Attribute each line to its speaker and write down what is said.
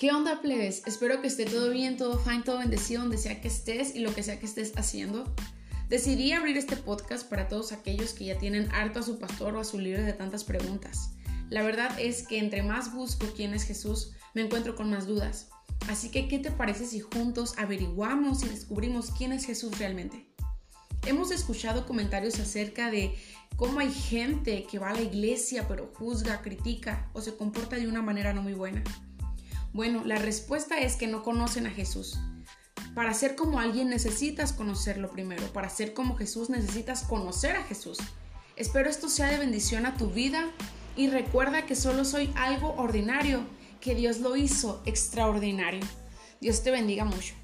Speaker 1: ¿Qué onda, plebes? Espero que esté todo bien, todo fine, todo bendecido donde sea que estés y lo que sea que estés haciendo. Decidí abrir este podcast para todos aquellos que ya tienen harto a su pastor o a su líder de tantas preguntas. La verdad es que entre más busco quién es Jesús, me encuentro con más dudas. Así que, ¿qué te parece si juntos averiguamos y descubrimos quién es Jesús realmente? Hemos escuchado comentarios acerca de cómo hay gente que va a la iglesia pero juzga, critica o se comporta de una manera no muy buena. Bueno, la respuesta es que no conocen a Jesús. Para ser como alguien necesitas conocerlo primero. Para ser como Jesús necesitas conocer a Jesús. Espero esto sea de bendición a tu vida y recuerda que solo soy algo ordinario, que Dios lo hizo extraordinario. Dios te bendiga mucho.